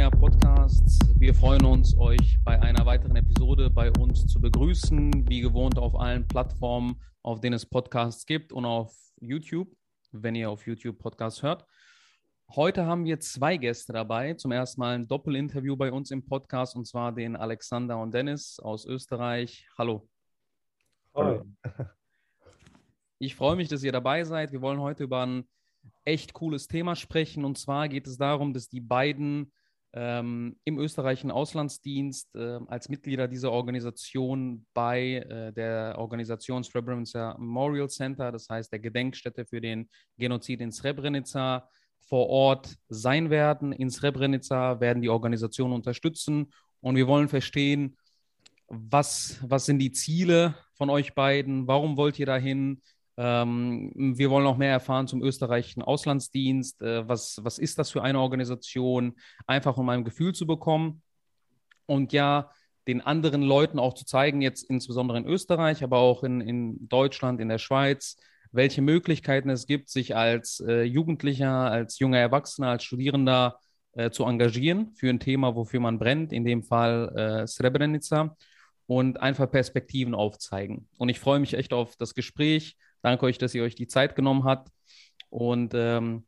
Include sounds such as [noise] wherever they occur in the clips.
der Podcast. Wir freuen uns, euch bei einer weiteren Episode bei uns zu begrüßen. Wie gewohnt auf allen Plattformen, auf denen es Podcasts gibt und auf YouTube, wenn ihr auf YouTube Podcasts hört. Heute haben wir zwei Gäste dabei. Zum ersten Mal ein Doppelinterview bei uns im Podcast und zwar den Alexander und Dennis aus Österreich. Hallo. Hallo. [laughs] Ich freue mich, dass ihr dabei seid. Wir wollen heute über ein echt cooles Thema sprechen. Und zwar geht es darum, dass die beiden ähm, im österreichischen Auslandsdienst äh, als Mitglieder dieser Organisation bei äh, der Organisation Srebrenica Memorial Center, das heißt der Gedenkstätte für den Genozid in Srebrenica, vor Ort sein werden. In Srebrenica werden die Organisation unterstützen. Und wir wollen verstehen, was, was sind die Ziele von euch beiden, warum wollt ihr dahin, ähm, wir wollen noch mehr erfahren zum österreichischen Auslandsdienst. Äh, was, was ist das für eine Organisation? Einfach um ein Gefühl zu bekommen. Und ja, den anderen Leuten auch zu zeigen, jetzt insbesondere in Österreich, aber auch in, in Deutschland, in der Schweiz, welche Möglichkeiten es gibt, sich als äh, Jugendlicher, als junger Erwachsener, als Studierender äh, zu engagieren für ein Thema, wofür man brennt, in dem Fall äh, Srebrenica, und einfach Perspektiven aufzeigen. Und ich freue mich echt auf das Gespräch. Danke euch, dass ihr euch die Zeit genommen habt. Und ähm,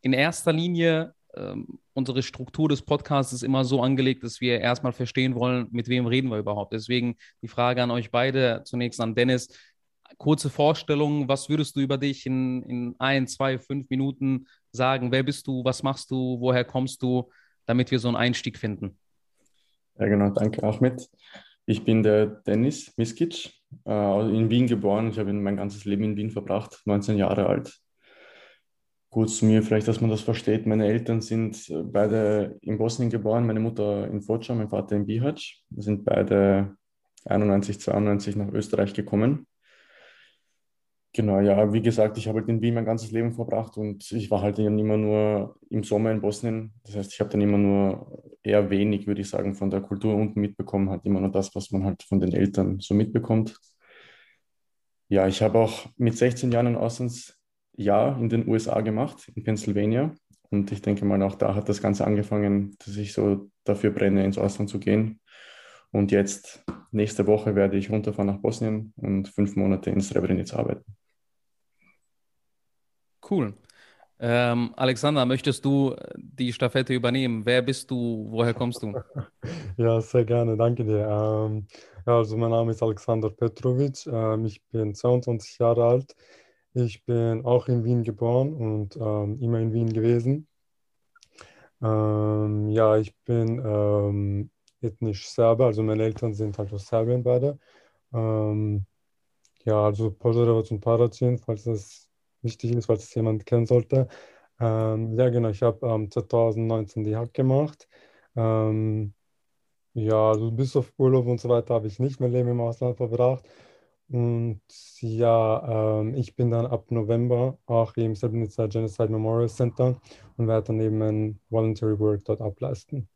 in erster Linie, ähm, unsere Struktur des Podcasts ist immer so angelegt, dass wir erstmal verstehen wollen, mit wem reden wir überhaupt. Deswegen die Frage an euch beide, zunächst an Dennis. Kurze Vorstellung, was würdest du über dich in, in ein, zwei, fünf Minuten sagen? Wer bist du? Was machst du? Woher kommst du? Damit wir so einen Einstieg finden. Ja, genau. Danke, Ahmed. Ich bin der Dennis Miskic, äh, in Wien geboren. Ich habe mein ganzes Leben in Wien verbracht, 19 Jahre alt. Kurz zu mir, vielleicht, dass man das versteht. Meine Eltern sind beide in Bosnien geboren, meine Mutter in Foča, mein Vater in Bihać. Wir sind beide 91, 92 nach Österreich gekommen. Genau, ja, wie gesagt, ich habe halt in Wien mein ganzes Leben verbracht und ich war halt immer nur im Sommer in Bosnien. Das heißt, ich habe dann immer nur eher wenig, würde ich sagen, von der Kultur unten mitbekommen, halt immer nur das, was man halt von den Eltern so mitbekommt. Ja, ich habe auch mit 16 Jahren ein Auslandsjahr in den USA gemacht, in Pennsylvania. Und ich denke mal, auch da hat das Ganze angefangen, dass ich so dafür brenne, ins Ausland zu gehen. Und jetzt, nächste Woche, werde ich runterfahren nach Bosnien und fünf Monate in Srebrenica arbeiten. Cool. Ähm, Alexander, möchtest du die Staffette übernehmen? Wer bist du? Woher kommst du? [laughs] Ja, sehr gerne, danke dir. Ähm, ja, also mein Name ist Alexander Petrovic. Ähm, ich bin 22 Jahre alt. Ich bin auch in Wien geboren und ähm, immer in Wien gewesen. Ähm, ja, ich bin ähm, ethnisch Serbe, also meine Eltern sind halt aus Serbien beide. Ja, also Požarevac und Paracin, falls das wichtig ist, falls es jemand kennen sollte. Ähm, ja, genau, ich habe ähm, 2019 die Hack gemacht. Ähm, ja, also bis auf Urlaub und so weiter habe ich nicht mein Leben im Ausland verbracht. Und ja, ähm, ich bin dann ab November auch im Srebrenica Genocide Memorial Center und werde dann eben ein Voluntary Work dort ableisten.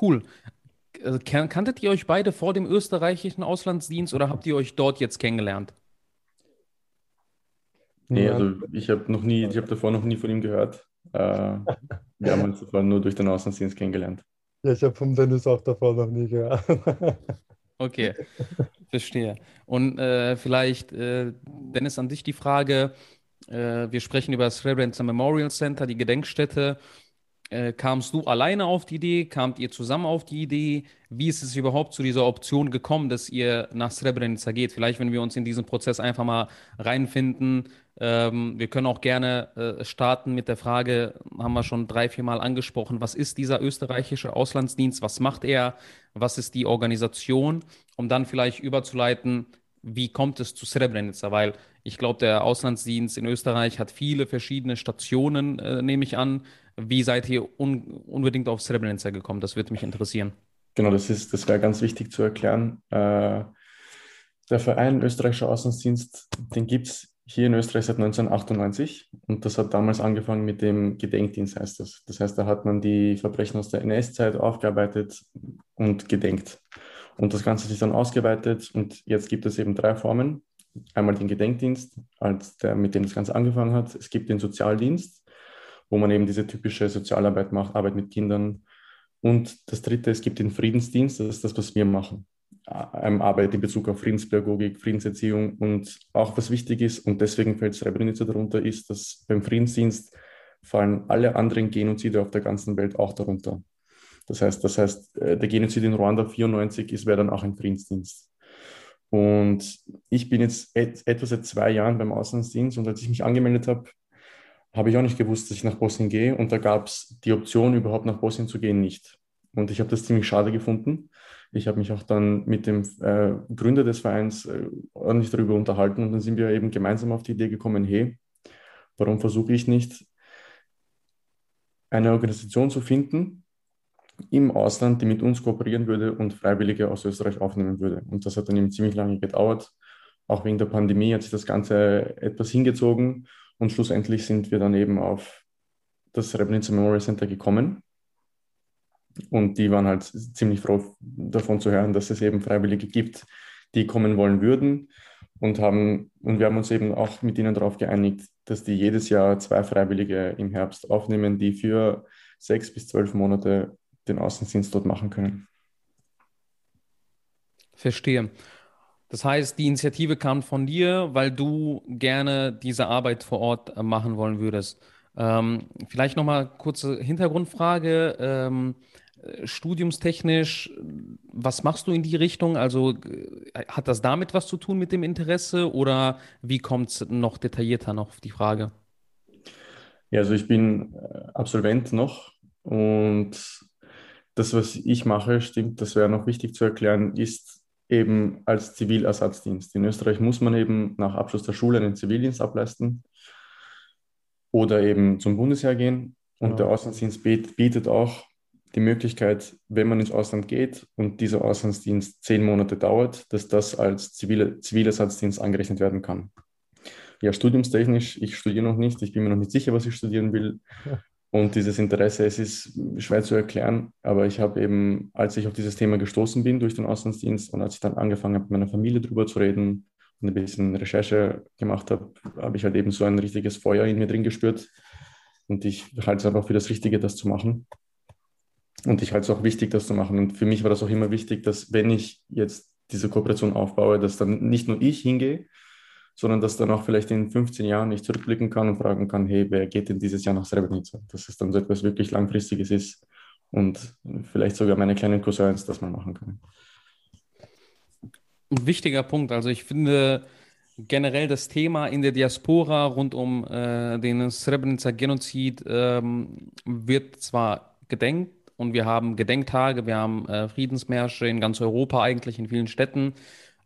Cool. Also, kanntet ihr euch beide vor dem österreichischen Auslandsdienst oder habt ihr euch dort jetzt kennengelernt? Nee, also ich habe noch nie, ich habe davor noch nie von ihm gehört. Äh, wir haben uns davor nur durch den Auslandsdienst kennengelernt. Ja, ich habe von Dennis auch davor noch nie gehört. [laughs] okay, verstehe. Und äh, vielleicht, äh, Dennis, an dich die Frage. Äh, wir sprechen über das Srebrenica Memorial Center, die Gedenkstätte. Äh, kamst du alleine auf die Idee? Kamt ihr zusammen auf die Idee? Wie ist es überhaupt zu dieser Option gekommen, dass ihr nach Srebrenica geht? Vielleicht, wenn wir uns in diesen Prozess einfach mal reinfinden. Ähm, wir können auch gerne äh, starten mit der Frage, haben wir schon drei, vier Mal angesprochen, was ist dieser österreichische Auslandsdienst? Was macht er? Was ist die Organisation? Um dann vielleicht überzuleiten, wie kommt es zu Srebrenica? Weil ich glaube, der Auslandsdienst in Österreich hat viele verschiedene Stationen, äh, nehme ich an. Wie seid ihr un unbedingt auf Srebrenica gekommen? Das würde mich interessieren. Genau, das ist, das wäre ganz wichtig zu erklären. Äh, der Verein Österreichischer Auslandsdienst, den gibt es hier in Österreich seit 1998 und das hat damals angefangen mit dem Gedenkdienst, heißt das. Das heißt, da hat man die Verbrechen aus der NS-Zeit aufgearbeitet und gedenkt. Und das Ganze hat sich dann ausgeweitet und jetzt gibt es eben drei Formen. Einmal den Gedenkdienst, als der, mit dem das Ganze angefangen hat. Es gibt den Sozialdienst, wo man eben diese typische Sozialarbeit macht, Arbeit mit Kindern. Und das dritte, es gibt den Friedensdienst, das ist das, was wir machen. Ähm, Arbeit in Bezug auf Friedenspädagogik, Friedenserziehung und auch was wichtig ist, und deswegen fällt Srebrenica darunter, ist, dass beim Friedensdienst fallen alle anderen Genozide auf der ganzen Welt auch darunter. Das heißt, das heißt, äh, der Genozid in Ruanda 94 ist, wäre dann auch ein Friedensdienst. Und ich bin jetzt et, etwa seit zwei Jahren beim Auslandsdienst und als ich mich angemeldet habe, habe ich auch nicht gewusst, dass ich nach Bosnien gehe und da gab es die Option, überhaupt nach Bosnien zu gehen, nicht. Und ich habe das ziemlich schade gefunden. Ich habe mich auch dann mit dem äh, Gründer des Vereins äh, ordentlich darüber unterhalten und dann sind wir eben gemeinsam auf die Idee gekommen, hey, warum versuche ich nicht eine Organisation zu finden im Ausland, die mit uns kooperieren würde und Freiwillige aus Österreich aufnehmen würde. Und das hat dann eben ziemlich lange gedauert. Auch wegen der Pandemie hat sich das Ganze etwas hingezogen und schlussendlich sind wir dann eben auf das Srebrenica Memorial Center gekommen. Und die waren halt ziemlich froh davon zu hören, dass es eben Freiwillige gibt, die kommen wollen würden und haben, und wir haben uns eben auch mit ihnen darauf geeinigt, dass die jedes Jahr zwei Freiwillige im Herbst aufnehmen, die für sechs bis zwölf Monate den Außendienst dort machen können. Verstehe. Das heißt, die Initiative kam von dir, weil du gerne diese Arbeit vor Ort äh, machen wollen würdest. Ähm, vielleicht nochmal kurze Hintergrundfrage. Ähm, studiumstechnisch, was machst du in die Richtung? Also äh, hat das damit was zu tun mit dem Interesse oder wie kommt es noch detaillierter noch auf die Frage? Ja, also ich bin äh, Absolvent noch und das, was ich mache, stimmt, das wäre noch wichtig zu erklären, ist eben als Zivilersatzdienst. In Österreich muss man eben nach Abschluss der Schule einen Zivildienst ableisten oder eben zum Bundesheer gehen. Und ja. der Auslandsdienst bietet auch die Möglichkeit, wenn man ins Ausland geht und dieser Auslandsdienst zehn Monate dauert, dass das als zivile, Zivilersatzdienst angerechnet werden kann. Ja, studiumstechnisch, ich studiere noch nicht, ich bin mir noch nicht sicher, was ich studieren will. [laughs] Und dieses Interesse, es ist schwer zu erklären, aber ich habe eben, als ich auf dieses Thema gestoßen bin durch den Auslandsdienst und als ich dann angefangen habe, mit meiner Familie darüber zu reden und ein bisschen Recherche gemacht habe, habe ich halt eben so ein richtiges Feuer in mir drin gespürt. Und ich halte es einfach für das Richtige, das zu machen. Und ich halte es auch wichtig, das zu machen. Und für mich war das auch immer wichtig, dass wenn ich jetzt diese Kooperation aufbaue, dass dann nicht nur ich hingehe, sondern dass dann auch vielleicht in 15 Jahren ich zurückblicken kann und fragen kann, hey, wer geht denn dieses Jahr nach Srebrenica? Dass es dann so etwas wirklich Langfristiges ist und vielleicht sogar meine kleinen Cousins das mal machen können. Ein wichtiger Punkt. Also ich finde generell das Thema in der Diaspora rund um äh, den Srebrenica-Genozid ähm, wird zwar gedenkt, und wir haben Gedenktage, wir haben äh, Friedensmärsche in ganz Europa eigentlich, in vielen Städten.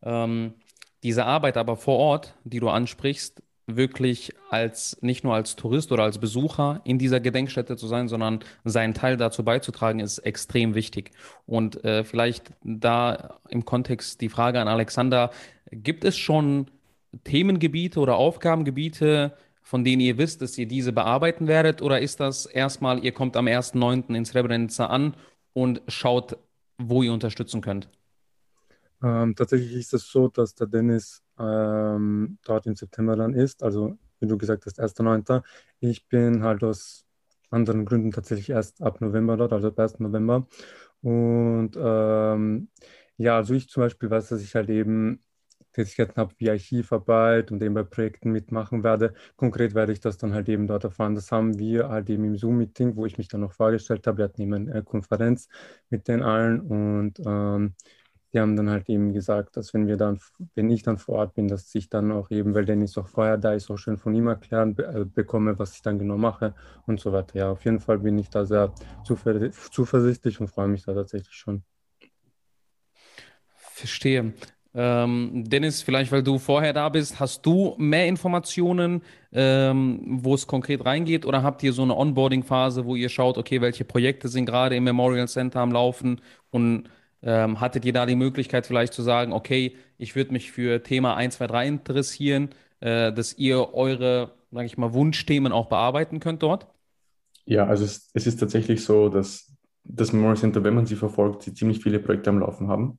Ähm, diese Arbeit aber vor Ort, die du ansprichst, wirklich als nicht nur als Tourist oder als Besucher in dieser Gedenkstätte zu sein, sondern seinen Teil dazu beizutragen, ist extrem wichtig. Und äh, vielleicht da im Kontext die Frage an Alexander, gibt es schon Themengebiete oder Aufgabengebiete, von denen ihr wisst, dass ihr diese bearbeiten werdet? Oder ist das erstmal, ihr kommt am 1.9. in Srebrenica an und schaut, wo ihr unterstützen könnt? Ähm, tatsächlich ist es so, dass der Dennis ähm, dort im September dann ist. Also, wie du gesagt hast, 1.9. Ich bin halt aus anderen Gründen tatsächlich erst ab November dort, also ab 1. November. Und ähm, ja, also ich zum Beispiel weiß, dass ich halt eben Tätigkeiten habe wie Archivarbeit und eben bei Projekten mitmachen werde. Konkret werde ich das dann halt eben dort erfahren. Das haben wir halt eben im Zoom-Meeting, wo ich mich dann noch vorgestellt habe. Wir hatten eben eine Konferenz mit den allen und ähm, die haben dann halt eben gesagt, dass wenn wir dann, wenn ich dann vor Ort bin, dass ich dann auch eben, weil Dennis auch vorher da ist, auch schön von ihm erklären be äh, bekomme, was ich dann genau mache und so weiter. Ja, auf jeden Fall bin ich da sehr zuversichtlich und freue mich da tatsächlich schon. Verstehe. Ähm, Dennis, vielleicht weil du vorher da bist, hast du mehr Informationen, ähm, wo es konkret reingeht? Oder habt ihr so eine Onboarding-Phase, wo ihr schaut, okay, welche Projekte sind gerade im Memorial Center am Laufen? Und ähm, hattet ihr da die Möglichkeit vielleicht zu sagen, okay, ich würde mich für Thema 1, 2, 3 interessieren, äh, dass ihr eure, sage ich mal, Wunschthemen auch bearbeiten könnt dort? Ja, also es, es ist tatsächlich so, dass das Memorial Center, wenn man sie verfolgt, sie ziemlich viele Projekte am Laufen haben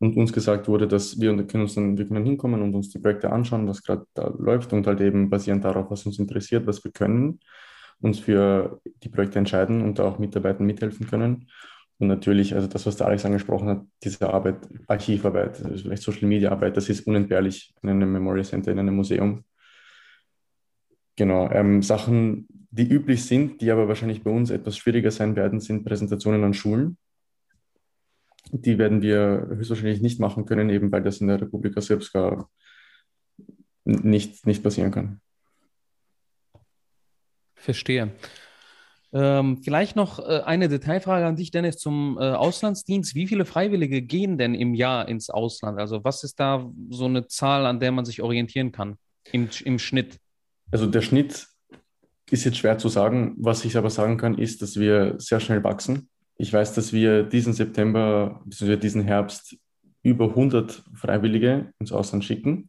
und uns gesagt wurde, dass wir können uns dann, wir können hinkommen und uns die Projekte anschauen, was gerade da läuft und halt eben basierend darauf, was uns interessiert, was wir können, uns für die Projekte entscheiden und da auch Mitarbeitern mithelfen können. Und natürlich, also das, was der Alex angesprochen hat, diese Arbeit, Archivarbeit, also vielleicht Social Media Arbeit, das ist unentbehrlich in einem Memorial Center, in einem Museum. Genau, ähm, Sachen, die üblich sind, die aber wahrscheinlich bei uns etwas schwieriger sein werden, sind Präsentationen an Schulen. Die werden wir höchstwahrscheinlich nicht machen können, eben weil das in der Republika Srpska nicht, nicht passieren kann. Verstehe. Ähm, vielleicht noch äh, eine Detailfrage an dich, Dennis, zum äh, Auslandsdienst. Wie viele Freiwillige gehen denn im Jahr ins Ausland? Also was ist da so eine Zahl, an der man sich orientieren kann im, im Schnitt? Also der Schnitt ist jetzt schwer zu sagen. Was ich aber sagen kann, ist, dass wir sehr schnell wachsen. Ich weiß, dass wir diesen September, bzw. diesen Herbst über 100 Freiwillige ins Ausland schicken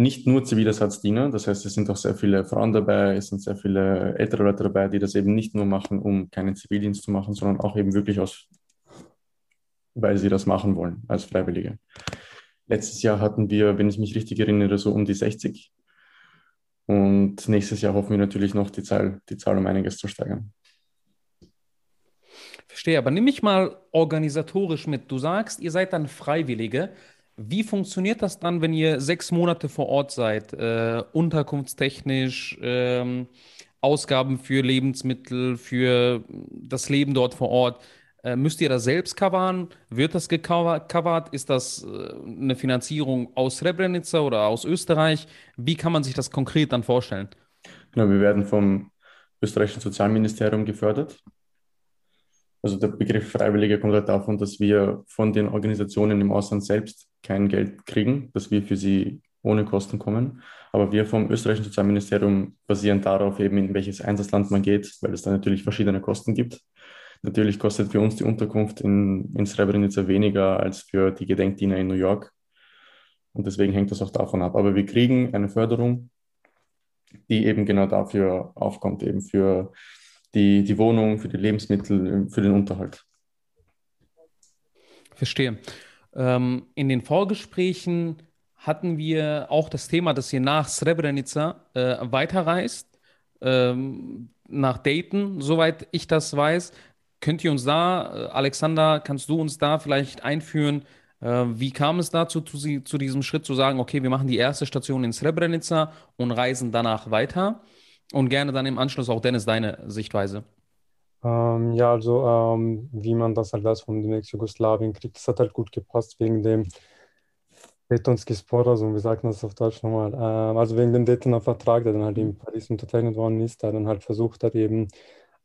nicht nur Zivilersatzdiener, das heißt, es sind auch sehr viele Frauen dabei, es sind sehr viele ältere Leute dabei, die das eben nicht nur machen, um keinen Zivildienst zu machen, sondern auch eben wirklich aus, weil sie das machen wollen, als Freiwillige. Letztes Jahr hatten wir, wenn ich mich richtig erinnere, so um die 60. Und nächstes Jahr hoffen wir natürlich noch, die Zahl, die Zahl um einiges zu steigern. Verstehe, aber nimm mich mal organisatorisch mit. Du sagst, ihr seid dann Freiwillige. Wie funktioniert das dann, wenn ihr sechs Monate vor Ort seid? Äh, unterkunftstechnisch, ähm, Ausgaben für Lebensmittel, für das Leben dort vor Ort. Äh, müsst ihr das selbst covern? Wird das gecovert? Ist das äh, eine Finanzierung aus Srebrenica oder aus Österreich? Wie kann man sich das konkret dann vorstellen? Genau, wir werden vom österreichischen Sozialministerium gefördert. Also der Begriff Freiwillige kommt halt davon, dass wir von den Organisationen im Ausland selbst kein Geld kriegen, dass wir für sie ohne Kosten kommen. Aber wir vom österreichischen Sozialministerium basieren darauf eben, in welches Einsatzland man geht, weil es da natürlich verschiedene Kosten gibt. Natürlich kostet für uns die Unterkunft in, in Srebrenica weniger als für die Gedenkdiener in New York. Und deswegen hängt das auch davon ab. Aber wir kriegen eine Förderung, die eben genau dafür aufkommt, eben für die, die Wohnung, für die Lebensmittel, für den Unterhalt. Verstehe. Ähm, in den Vorgesprächen hatten wir auch das Thema, dass ihr nach Srebrenica äh, weiterreist, ähm, nach Dayton, soweit ich das weiß. Könnt ihr uns da, äh, Alexander, kannst du uns da vielleicht einführen, äh, wie kam es dazu, zu, zu, diesem Schritt zu sagen, okay, wir machen die erste Station in Srebrenica und reisen danach weiter? Und gerne dann im Anschluss auch Dennis, deine Sichtweise. Ähm, ja, also ähm, wie man das halt weiß von dem Ex-Jugoslawien kriegt, das hat halt gut gepasst wegen dem Daytonski Spor, also wie sagt man das auf Deutsch nochmal, ähm, also wegen dem Daytoner Vertrag, der dann halt in Paris unterzeichnet worden ist, der dann halt versucht hat, eben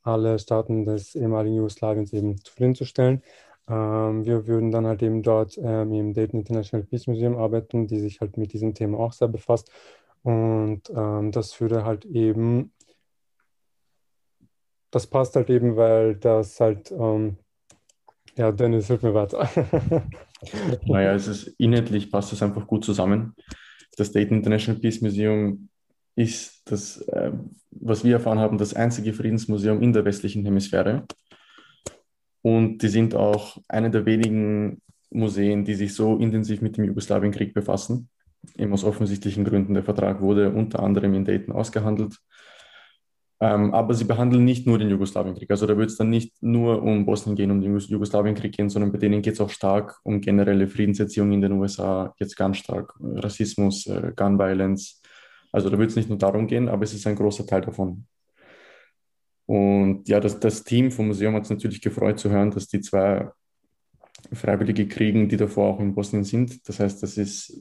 alle Staaten des ehemaligen Jugoslawiens eben zufriedenzustellen. Ähm, wir würden dann halt eben dort ähm, im Dayton International Peace Museum arbeiten, die sich halt mit diesem Thema auch sehr befasst. Und ähm, das würde halt eben das passt halt eben, weil das halt, ähm, ja, Dennis, hilf mir weiter. [laughs] naja, es ist inhaltlich passt das einfach gut zusammen. Das Dayton International Peace Museum ist das, äh, was wir erfahren haben, das einzige Friedensmuseum in der westlichen Hemisphäre. Und die sind auch eine der wenigen Museen, die sich so intensiv mit dem Jugoslawienkrieg befassen. Eben aus offensichtlichen Gründen. Der Vertrag wurde unter anderem in Dayton ausgehandelt. Ähm, aber sie behandeln nicht nur den Jugoslawienkrieg. Also da wird es dann nicht nur um Bosnien gehen, um den Jugoslawienkrieg gehen, sondern bei denen geht es auch stark um generelle Friedenserziehung in den USA, jetzt ganz stark Rassismus, äh, Gun Violence. Also da wird es nicht nur darum gehen, aber es ist ein großer Teil davon. Und ja, das, das Team vom Museum hat es natürlich gefreut zu hören, dass die zwei Freiwillige kriegen, die davor auch in Bosnien sind. Das heißt, das ist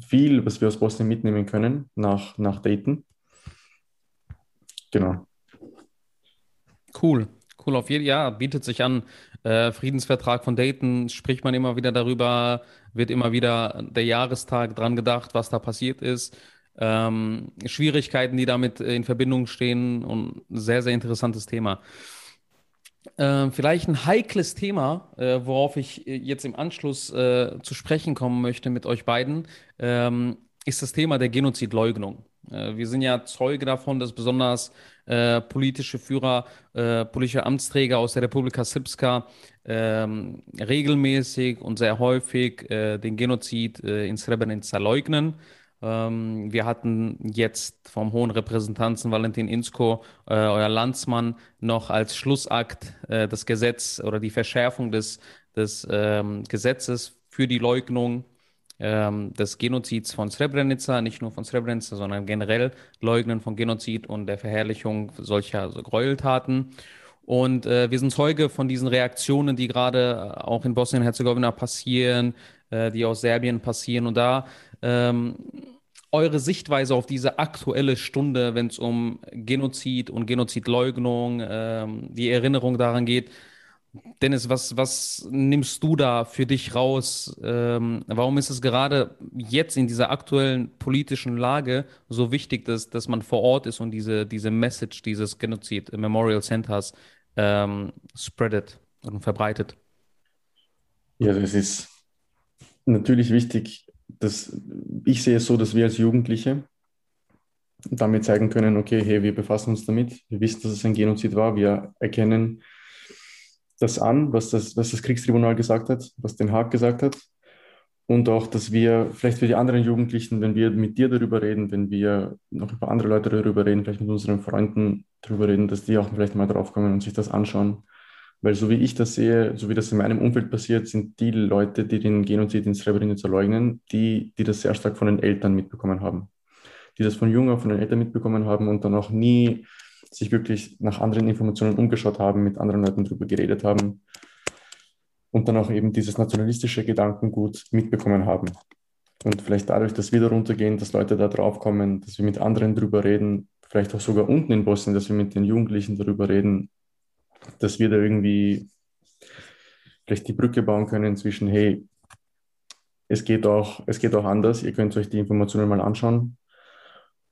viel, was wir aus Bosnien mitnehmen können nach, nach Dayton. Genau. Cool. Cool, auf jeden Fall. Ja, bietet sich an. Äh, Friedensvertrag von Dayton, spricht man immer wieder darüber, wird immer wieder der Jahrestag dran gedacht, was da passiert ist. Ähm, Schwierigkeiten, die damit in Verbindung stehen und sehr, sehr interessantes Thema. Äh, vielleicht ein heikles Thema, äh, worauf ich jetzt im Anschluss äh, zu sprechen kommen möchte mit euch beiden, ähm, ist das Thema der Genozidleugnung. Äh, wir sind ja Zeuge davon, dass besonders äh, politische Führer, äh, politische Amtsträger aus der Republika Srpska ähm, regelmäßig und sehr häufig äh, den Genozid äh, in Srebrenica leugnen. Ähm, wir hatten jetzt vom hohen Repräsentanten Valentin Insko, äh, euer Landsmann, noch als Schlussakt äh, das Gesetz oder die Verschärfung des, des ähm, Gesetzes für die Leugnung ähm, des Genozids von Srebrenica, nicht nur von Srebrenica, sondern generell Leugnen von Genozid und der Verherrlichung solcher also Gräueltaten. Und äh, wir sind Zeuge von diesen Reaktionen, die gerade auch in Bosnien-Herzegowina passieren, äh, die aus Serbien passieren. Und da ähm, eure Sichtweise auf diese aktuelle Stunde, wenn es um Genozid und Genozidleugnung, ähm, die Erinnerung daran geht. Dennis, was, was nimmst du da für dich raus? Ähm, warum ist es gerade jetzt in dieser aktuellen politischen Lage so wichtig, dass, dass man vor Ort ist und diese, diese Message dieses Genozid Memorial Centers ähm, spreadet und verbreitet? Ja, das ist natürlich wichtig, dass ich sehe es so, dass wir als Jugendliche damit zeigen können, okay, hey, wir befassen uns damit, wir wissen, dass es ein Genozid war, wir erkennen das an, was das, was das Kriegstribunal gesagt hat, was Den Haag gesagt hat. Und auch, dass wir vielleicht für die anderen Jugendlichen, wenn wir mit dir darüber reden, wenn wir noch über andere Leute darüber reden, vielleicht mit unseren Freunden darüber reden, dass die auch vielleicht mal drauf kommen und sich das anschauen weil so wie ich das sehe, so wie das in meinem Umfeld passiert, sind die Leute, die den Genozid in Srebrenica leugnen, die, die das sehr stark von den Eltern mitbekommen haben. Die das von jung von den Eltern mitbekommen haben und dann auch nie sich wirklich nach anderen Informationen umgeschaut haben, mit anderen Leuten darüber geredet haben und dann auch eben dieses nationalistische Gedankengut mitbekommen haben. Und vielleicht dadurch, dass wir da runtergehen, dass Leute da drauf kommen, dass wir mit anderen darüber reden, vielleicht auch sogar unten in Bosnien, dass wir mit den Jugendlichen darüber reden, dass wir da irgendwie vielleicht die Brücke bauen können zwischen, hey, es geht auch, es geht auch anders, ihr könnt euch die Informationen mal anschauen.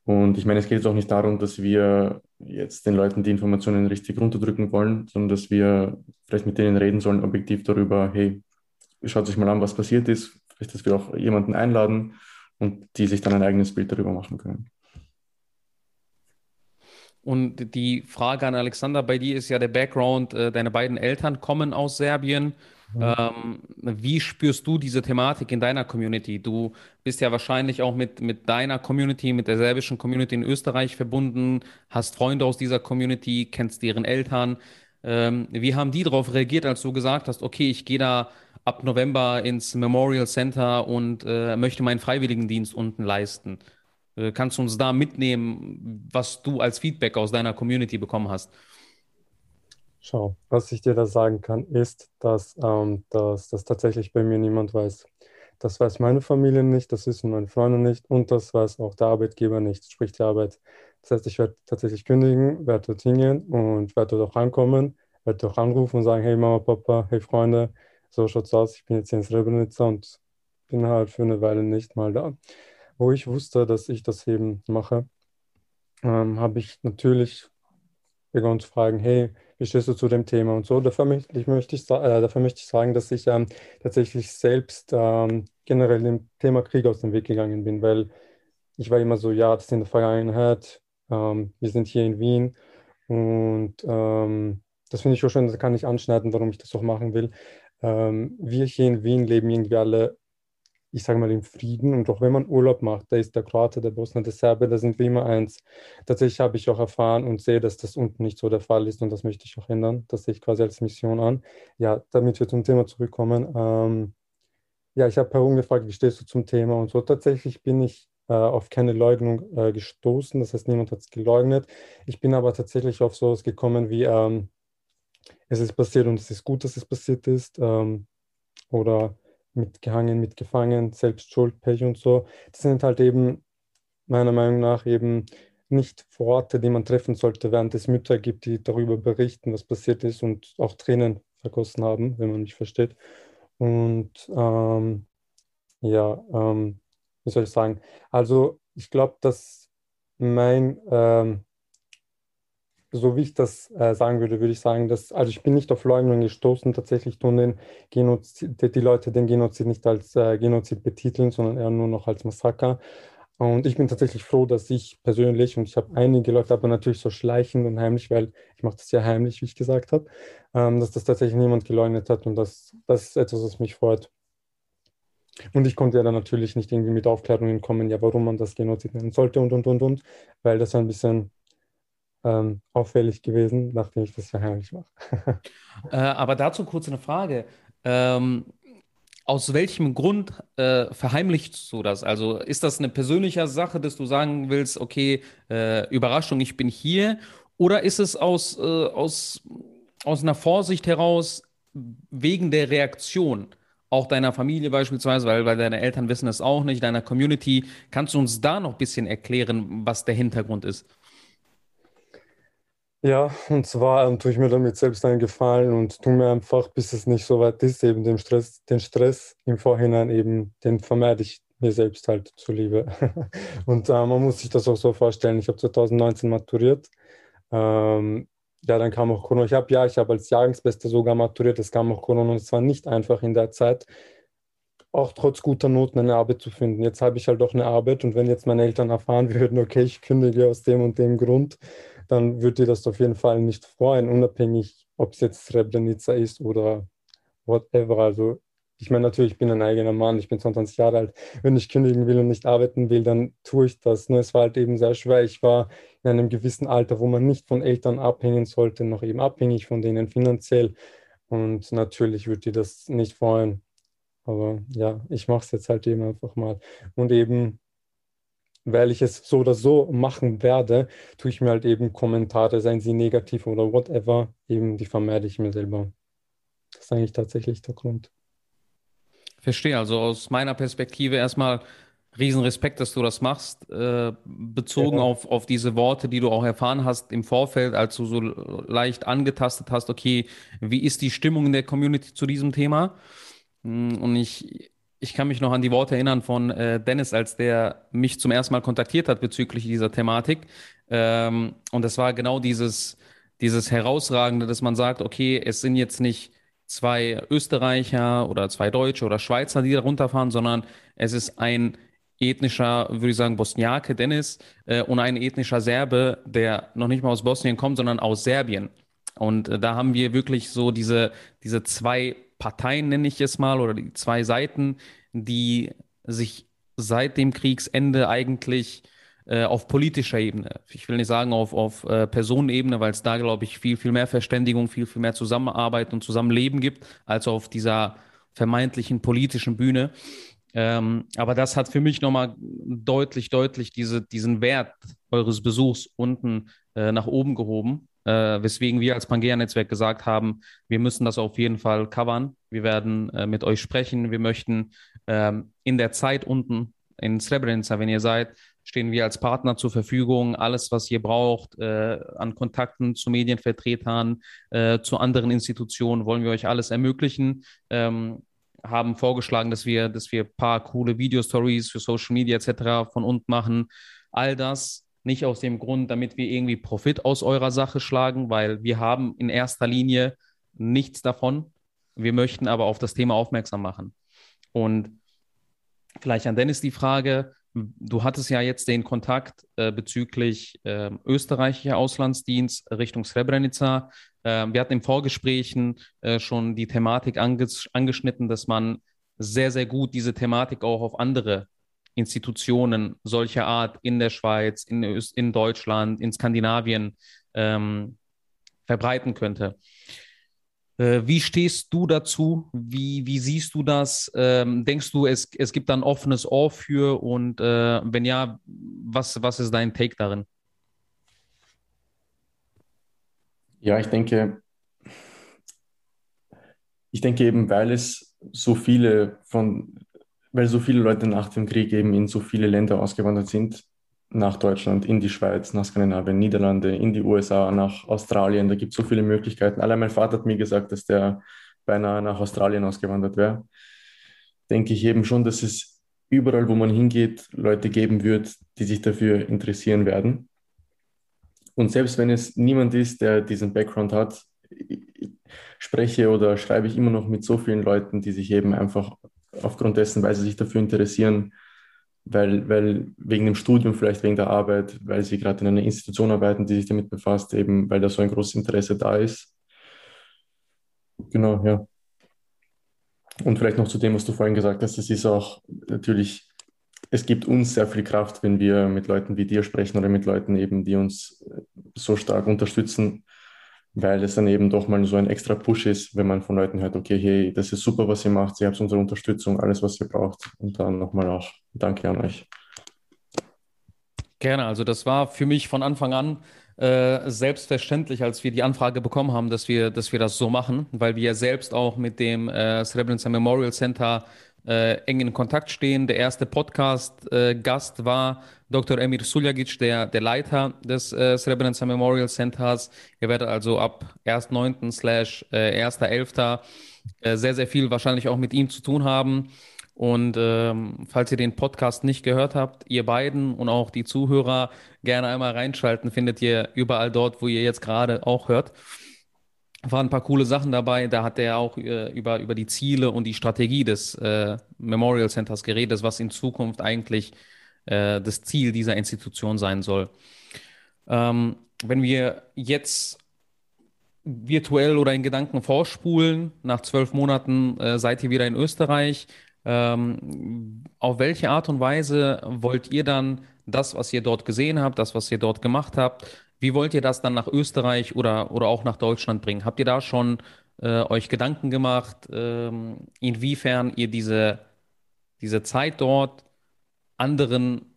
Und ich meine, es geht jetzt auch nicht darum, dass wir jetzt den Leuten die Informationen richtig runterdrücken wollen, sondern dass wir vielleicht mit denen reden sollen, objektiv darüber, hey, schaut euch mal an, was passiert ist, vielleicht, dass wir auch jemanden einladen und die sich dann ein eigenes Bild darüber machen können. Und die Frage an Alexander bei dir ist ja der Background, äh, deine beiden Eltern kommen aus Serbien. Mhm. Ähm, wie spürst du diese Thematik in deiner Community? Du bist ja wahrscheinlich auch mit, mit deiner Community, mit der serbischen Community in Österreich verbunden, hast Freunde aus dieser Community, kennst deren Eltern. Ähm, wie haben die darauf reagiert, als du gesagt hast, okay, ich gehe da ab November ins Memorial Center und äh, möchte meinen Freiwilligendienst unten leisten? Äh, kannst du uns da mitnehmen, was du als Feedback aus deiner Community bekommen hast? Schau, was ich dir da sagen kann, ist, dass, ähm, dass das tatsächlich bei mir niemand weiß. Das weiß meine Familie nicht, das wissen meine Freunde nicht und das weiß auch der Arbeitgeber nicht, sprich die Arbeit. Das heißt, ich werde tatsächlich kündigen, werde dort hingehen und werde dort auch ankommen, werde dort anrufen und sagen, hey Mama, Papa, hey Freunde, so schaut's aus, ich bin jetzt hier in Srebrenica und bin halt für eine Weile nicht mal da wo ich wusste, dass ich das eben mache, ähm, habe ich natürlich begonnen zu fragen, hey, wie stehst du zu dem Thema und so. Dafür möchte ich, möchte ich, äh, dafür möchte ich sagen, dass ich ähm, tatsächlich selbst ähm, generell dem Thema Krieg aus dem Weg gegangen bin, weil ich war immer so, ja, das ist in der Vergangenheit, ähm, wir sind hier in Wien und ähm, das finde ich auch schön, das kann ich anschneiden, warum ich das auch machen will. Ähm, wir hier in Wien leben irgendwie alle ich sage mal, im Frieden. Und auch wenn man Urlaub macht, da ist der Kroate, der Bosnier, der Serbe, da sind wir immer eins. Tatsächlich habe ich auch erfahren und sehe, dass das unten nicht so der Fall ist und das möchte ich auch ändern. Das sehe ich quasi als Mission an. Ja, damit wir zum Thema zurückkommen. Ähm, ja, ich habe herumgefragt, wie stehst du zum Thema und so. Tatsächlich bin ich äh, auf keine Leugnung äh, gestoßen, das heißt, niemand hat es geleugnet. Ich bin aber tatsächlich auf sowas gekommen wie, ähm, es ist passiert und es ist gut, dass es passiert ist. Ähm, oder mitgehangen, mitgefangen, selbst Schuld, Pech und so. Das sind halt eben meiner Meinung nach eben nicht Worte, die man treffen sollte, während es Mütter gibt, die darüber berichten, was passiert ist und auch Tränen vergossen haben, wenn man mich versteht. Und ähm, ja, ähm, wie soll ich sagen? Also ich glaube, dass mein ähm, so wie ich das äh, sagen würde, würde ich sagen, dass, also ich bin nicht auf Leugnung gestoßen, tatsächlich tun den Genozid, die Leute den Genozid nicht als äh, Genozid betiteln, sondern eher nur noch als Massaker. Und ich bin tatsächlich froh, dass ich persönlich, und ich habe einige Leute, aber natürlich so schleichend und heimlich, weil ich mache das ja heimlich, wie ich gesagt habe, ähm, dass das tatsächlich niemand geleugnet hat und das, das ist etwas, was mich freut. Und ich konnte ja dann natürlich nicht irgendwie mit Aufklärungen kommen, ja, warum man das Genozid nennen sollte und, und, und, und, weil das ein bisschen ähm, auffällig gewesen, nachdem ich das ja heimlich mache. [laughs] äh, aber dazu kurz eine Frage. Ähm, aus welchem Grund äh, verheimlichst du das? Also ist das eine persönliche Sache, dass du sagen willst, okay, äh, Überraschung, ich bin hier? Oder ist es aus, äh, aus, aus einer Vorsicht heraus wegen der Reaktion? Auch deiner Familie beispielsweise, weil, weil deine Eltern wissen es auch nicht, deiner Community. Kannst du uns da noch ein bisschen erklären, was der Hintergrund ist? Ja, und zwar ähm, tue ich mir damit selbst einen Gefallen und tue mir einfach, bis es nicht so weit ist, eben den Stress, den Stress im Vorhinein eben, den vermeide ich mir selbst halt zuliebe. [laughs] und äh, man muss sich das auch so vorstellen, ich habe 2019 maturiert. Ähm, ja, dann kam auch Corona. Ich habe ja, ich habe als Jahrgangsbester sogar maturiert. Es kam auch Corona und es war nicht einfach in der Zeit, auch trotz guter Noten eine Arbeit zu finden. Jetzt habe ich halt auch eine Arbeit und wenn jetzt meine Eltern erfahren [laughs] würden, okay, ich kündige aus dem und dem Grund, dann würde das auf jeden Fall nicht freuen, unabhängig, ob es jetzt Srebrenica ist oder whatever. Also ich meine natürlich, ich bin ein eigener Mann, ich bin 22 Jahre alt. Wenn ich kündigen will und nicht arbeiten will, dann tue ich das. Nur es war halt eben sehr schwer. Ich war in einem gewissen Alter, wo man nicht von Eltern abhängen sollte, noch eben abhängig von denen finanziell. Und natürlich würde ich das nicht freuen. Aber ja, ich mache es jetzt halt eben einfach mal. Und eben weil ich es so oder so machen werde, tue ich mir halt eben Kommentare, seien sie negativ oder whatever, eben die vermeide ich mir selber. Das ist eigentlich tatsächlich der Grund. Verstehe, also aus meiner Perspektive erstmal Riesenrespekt, dass du das machst, äh, bezogen ja. auf, auf diese Worte, die du auch erfahren hast im Vorfeld, als du so leicht angetastet hast, okay, wie ist die Stimmung in der Community zu diesem Thema? Hm, und ich, ich kann mich noch an die Worte erinnern von äh, Dennis, als der mich zum ersten Mal kontaktiert hat bezüglich dieser Thematik. Ähm, und das war genau dieses, dieses Herausragende, dass man sagt, okay, es sind jetzt nicht zwei Österreicher oder zwei Deutsche oder Schweizer, die da runterfahren, sondern es ist ein ethnischer, würde ich sagen, Bosniake, Dennis, äh, und ein ethnischer Serbe, der noch nicht mal aus Bosnien kommt, sondern aus Serbien. Und äh, da haben wir wirklich so diese, diese zwei Parteien, nenne ich es mal, oder die zwei Seiten, die sich seit dem Kriegsende eigentlich äh, auf politischer Ebene, ich will nicht sagen auf, auf äh, Personenebene, weil es da, glaube ich, viel, viel mehr Verständigung, viel, viel mehr Zusammenarbeit und Zusammenleben gibt, als auf dieser vermeintlichen politischen Bühne. Ähm, aber das hat für mich nochmal deutlich, deutlich diese, diesen Wert eures Besuchs unten äh, nach oben gehoben äh, weswegen wir als Pangea-Netzwerk gesagt haben, wir müssen das auf jeden Fall covern. Wir werden äh, mit euch sprechen. Wir möchten ähm, in der Zeit unten in Srebrenica, wenn ihr seid, stehen wir als Partner zur Verfügung. Alles, was ihr braucht äh, an Kontakten zu Medienvertretern, äh, zu anderen Institutionen, wollen wir euch alles ermöglichen. Ähm, haben vorgeschlagen, dass wir, dass wir ein paar coole Video-Stories für Social Media etc. von unten machen. All das nicht aus dem Grund, damit wir irgendwie Profit aus eurer Sache schlagen, weil wir haben in erster Linie nichts davon. Wir möchten aber auf das Thema aufmerksam machen. Und vielleicht an Dennis die Frage, du hattest ja jetzt den Kontakt äh, bezüglich äh, österreichischer Auslandsdienst Richtung Srebrenica. Äh, wir hatten in Vorgesprächen äh, schon die Thematik anges angeschnitten, dass man sehr, sehr gut diese Thematik auch auf andere Institutionen solcher Art in der Schweiz, in, in Deutschland, in Skandinavien ähm, verbreiten könnte. Äh, wie stehst du dazu? Wie, wie siehst du das? Ähm, denkst du, es, es gibt ein offenes Ohr für? Und äh, wenn ja, was, was ist dein Take darin? Ja, ich denke, ich denke eben, weil es so viele von weil so viele Leute nach dem Krieg eben in so viele Länder ausgewandert sind, nach Deutschland, in die Schweiz, nach Skandinavien, Niederlande, in die USA, nach Australien. Da gibt es so viele Möglichkeiten. Allein mein Vater hat mir gesagt, dass der beinahe nach Australien ausgewandert wäre. Denke ich eben schon, dass es überall, wo man hingeht, Leute geben wird, die sich dafür interessieren werden. Und selbst wenn es niemand ist, der diesen Background hat, spreche oder schreibe ich immer noch mit so vielen Leuten, die sich eben einfach aufgrund dessen, weil sie sich dafür interessieren, weil, weil wegen dem Studium, vielleicht wegen der Arbeit, weil sie gerade in einer Institution arbeiten, die sich damit befasst, eben weil da so ein großes Interesse da ist. Genau, ja. Und vielleicht noch zu dem, was du vorhin gesagt hast, es ist auch natürlich, es gibt uns sehr viel Kraft, wenn wir mit Leuten wie dir sprechen oder mit Leuten eben, die uns so stark unterstützen, weil es dann eben doch mal so ein extra Push ist, wenn man von Leuten hört, okay, hey, das ist super, was ihr macht, ihr habt unsere Unterstützung, alles, was ihr braucht. Und dann nochmal auch Danke an euch. Gerne, also das war für mich von Anfang an äh, selbstverständlich, als wir die Anfrage bekommen haben, dass wir, dass wir das so machen, weil wir selbst auch mit dem äh, Srebrenica Memorial Center äh, eng in Kontakt stehen. Der erste Podcast-Gast äh, war Dr. Emir Suljagic, der, der Leiter des äh, Srebrenica Memorial Centers. Ihr werdet also ab 1.9. slash 1.11. Äh, sehr, sehr viel wahrscheinlich auch mit ihm zu tun haben. Und ähm, falls ihr den Podcast nicht gehört habt, ihr beiden und auch die Zuhörer gerne einmal reinschalten, findet ihr überall dort, wo ihr jetzt gerade auch hört. Waren ein paar coole Sachen dabei. Da hat er auch äh, über, über die Ziele und die Strategie des äh, Memorial Centers geredet, was in Zukunft eigentlich äh, das Ziel dieser Institution sein soll. Ähm, wenn wir jetzt virtuell oder in Gedanken vorspulen, nach zwölf Monaten äh, seid ihr wieder in Österreich. Ähm, auf welche Art und Weise wollt ihr dann das, was ihr dort gesehen habt, das, was ihr dort gemacht habt, wie wollt ihr das dann nach Österreich oder, oder auch nach Deutschland bringen? Habt ihr da schon äh, euch Gedanken gemacht, ähm, inwiefern ihr diese, diese Zeit dort anderen,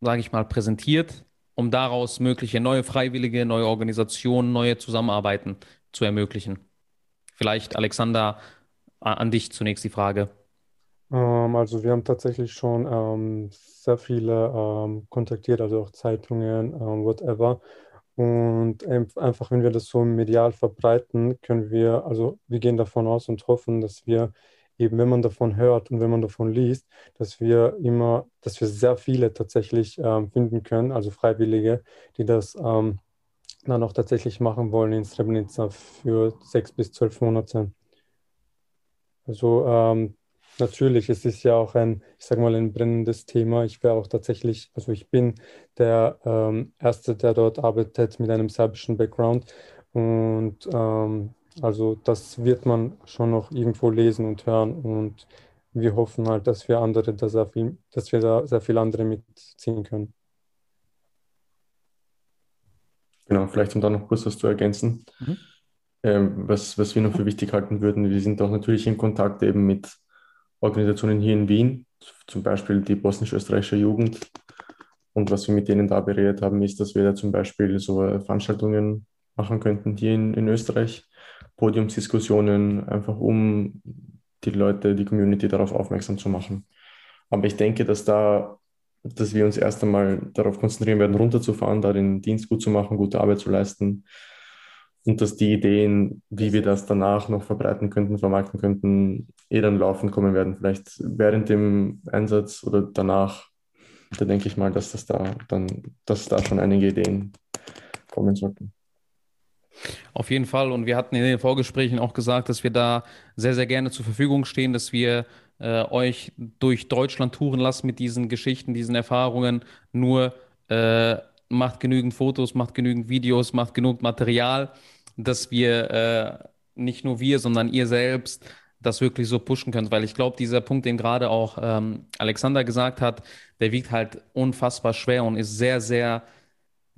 sage ich mal, präsentiert, um daraus mögliche neue Freiwillige, neue Organisationen, neue Zusammenarbeiten zu ermöglichen? Vielleicht, Alexander, an dich zunächst die Frage. Ähm, also wir haben tatsächlich schon ähm, sehr viele ähm, kontaktiert, also auch Zeitungen, ähm, whatever. Und einfach, wenn wir das so medial verbreiten, können wir, also wir gehen davon aus und hoffen, dass wir eben, wenn man davon hört und wenn man davon liest, dass wir immer, dass wir sehr viele tatsächlich ähm, finden können, also Freiwillige, die das ähm, dann auch tatsächlich machen wollen in Srebrenica für sechs bis zwölf Monate. Also ähm, Natürlich, es ist ja auch ein, ich sage mal, ein brennendes Thema. Ich wäre auch tatsächlich, also ich bin der ähm, Erste, der dort arbeitet mit einem serbischen Background. Und ähm, also das wird man schon noch irgendwo lesen und hören. Und wir hoffen halt, dass wir andere da sehr viel, dass wir da sehr viel andere mitziehen können. Genau, vielleicht um da noch kurz was zu ergänzen. Mhm. Ähm, was, was wir noch für wichtig halten würden, wir sind auch natürlich in Kontakt eben mit Organisationen hier in Wien, zum Beispiel die bosnisch-österreichische Jugend. Und was wir mit denen da beredet haben, ist, dass wir da zum Beispiel so Veranstaltungen machen könnten hier in, in Österreich, Podiumsdiskussionen, einfach um die Leute, die Community darauf aufmerksam zu machen. Aber ich denke, dass da, dass wir uns erst einmal darauf konzentrieren werden, runterzufahren, da den Dienst gut zu machen, gute Arbeit zu leisten und dass die Ideen, wie wir das danach noch verbreiten könnten, vermarkten könnten, eh dann laufen kommen werden. Vielleicht während dem Einsatz oder danach. Da denke ich mal, dass das da dann, dass da schon einige Ideen kommen sollten. Auf jeden Fall. Und wir hatten in den Vorgesprächen auch gesagt, dass wir da sehr, sehr gerne zur Verfügung stehen, dass wir äh, euch durch Deutschland touren lassen mit diesen Geschichten, diesen Erfahrungen. Nur äh, macht genügend Fotos, macht genügend Videos, macht genug Material dass wir äh, nicht nur wir, sondern ihr selbst das wirklich so pushen könnt, weil ich glaube, dieser Punkt, den gerade auch ähm, Alexander gesagt hat, der wiegt halt unfassbar schwer und ist sehr, sehr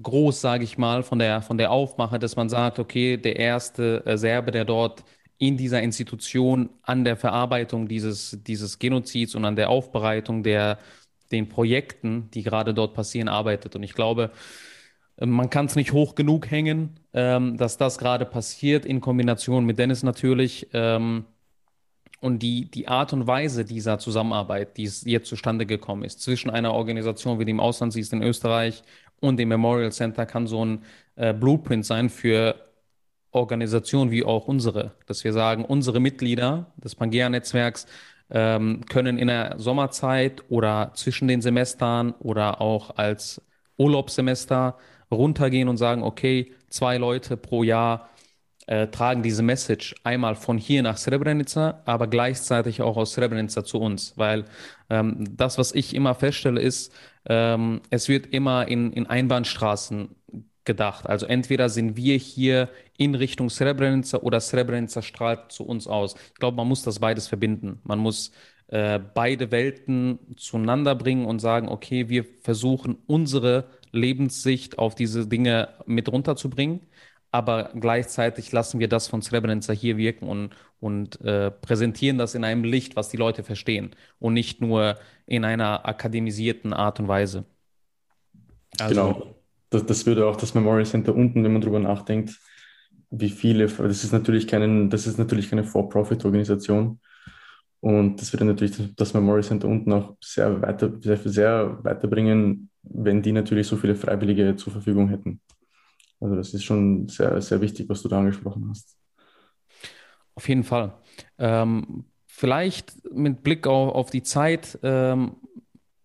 groß, sage ich mal, von der, von der Aufmache, dass man sagt, okay, der erste äh, Serbe, der dort in dieser Institution an der Verarbeitung dieses, dieses Genozids und an der Aufbereitung der den Projekten, die gerade dort passieren, arbeitet. Und ich glaube, man kann es nicht hoch genug hängen, ähm, dass das gerade passiert, in Kombination mit Dennis natürlich. Ähm, und die, die Art und Weise dieser Zusammenarbeit, die jetzt zustande gekommen ist, zwischen einer Organisation wie dem Auslandsdienst in Österreich und dem Memorial Center, kann so ein äh, Blueprint sein für Organisationen wie auch unsere. Dass wir sagen, unsere Mitglieder des Pangea-Netzwerks ähm, können in der Sommerzeit oder zwischen den Semestern oder auch als Urlaubssemester runtergehen und sagen, okay, zwei Leute pro Jahr äh, tragen diese Message einmal von hier nach Srebrenica, aber gleichzeitig auch aus Srebrenica zu uns. Weil ähm, das, was ich immer feststelle, ist, ähm, es wird immer in, in Einbahnstraßen gedacht. Also entweder sind wir hier in Richtung Srebrenica oder Srebrenica strahlt zu uns aus. Ich glaube, man muss das beides verbinden. Man muss äh, beide Welten zueinander bringen und sagen, okay, wir versuchen unsere Lebenssicht auf diese Dinge mit runterzubringen, aber gleichzeitig lassen wir das von Srebrenica hier wirken und, und äh, präsentieren das in einem Licht, was die Leute verstehen und nicht nur in einer akademisierten Art und Weise. Also, genau das, das würde auch das Memorial Center unten, wenn man darüber nachdenkt, wie viele, das ist natürlich, keinen, das ist natürlich keine For-Profit-Organisation. Und das würde natürlich das Memorial Center unten auch sehr, weiter, sehr, sehr weiterbringen, wenn die natürlich so viele Freiwillige zur Verfügung hätten. Also das ist schon sehr, sehr wichtig, was du da angesprochen hast. Auf jeden Fall. Ähm, vielleicht mit Blick auf, auf die Zeit, ähm,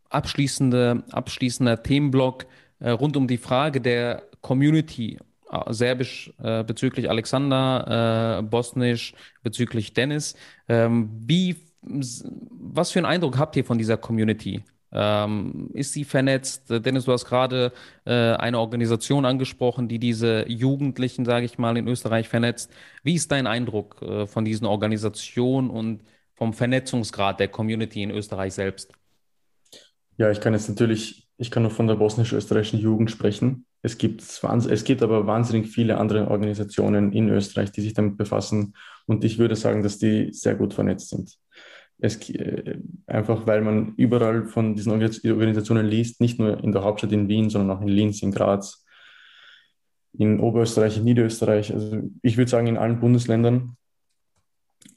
abschließende, abschließender Themenblock äh, rund um die Frage der Community, äh, Serbisch äh, bezüglich Alexander, äh, Bosnisch bezüglich Dennis. Ähm, wie, was für einen Eindruck habt ihr von dieser Community? Ähm, ist sie vernetzt? Dennis, du hast gerade äh, eine Organisation angesprochen, die diese Jugendlichen, sage ich mal, in Österreich vernetzt. Wie ist dein Eindruck äh, von diesen Organisationen und vom Vernetzungsgrad der Community in Österreich selbst? Ja, ich kann jetzt natürlich ich kann nur von der bosnisch-österreichischen Jugend sprechen. Es gibt, es gibt aber wahnsinnig viele andere Organisationen in Österreich, die sich damit befassen. Und ich würde sagen, dass die sehr gut vernetzt sind. Es, äh, einfach weil man überall von diesen Organisationen liest, nicht nur in der Hauptstadt in Wien, sondern auch in Linz, in Graz, in Oberösterreich, in Niederösterreich. Also ich würde sagen, in allen Bundesländern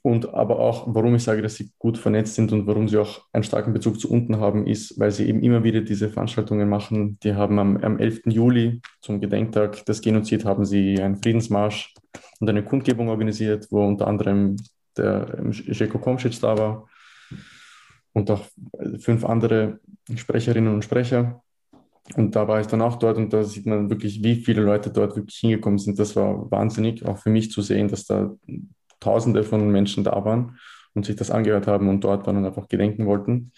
und aber auch, warum ich sage, dass sie gut vernetzt sind und warum sie auch einen starken Bezug zu unten haben, ist, weil sie eben immer wieder diese Veranstaltungen machen. Die haben am, am 11. Juli zum Gedenktag des Genozid haben sie einen Friedensmarsch und eine Kundgebung organisiert, wo unter anderem der Jeko Komšić da war und auch fünf andere Sprecherinnen und Sprecher. Und da war ich dann auch dort und da sieht man wirklich, wie viele Leute dort wirklich hingekommen sind. Das war wahnsinnig, auch für mich zu sehen, dass da Tausende von Menschen da waren und sich das angehört haben und dort waren und einfach gedenken wollten.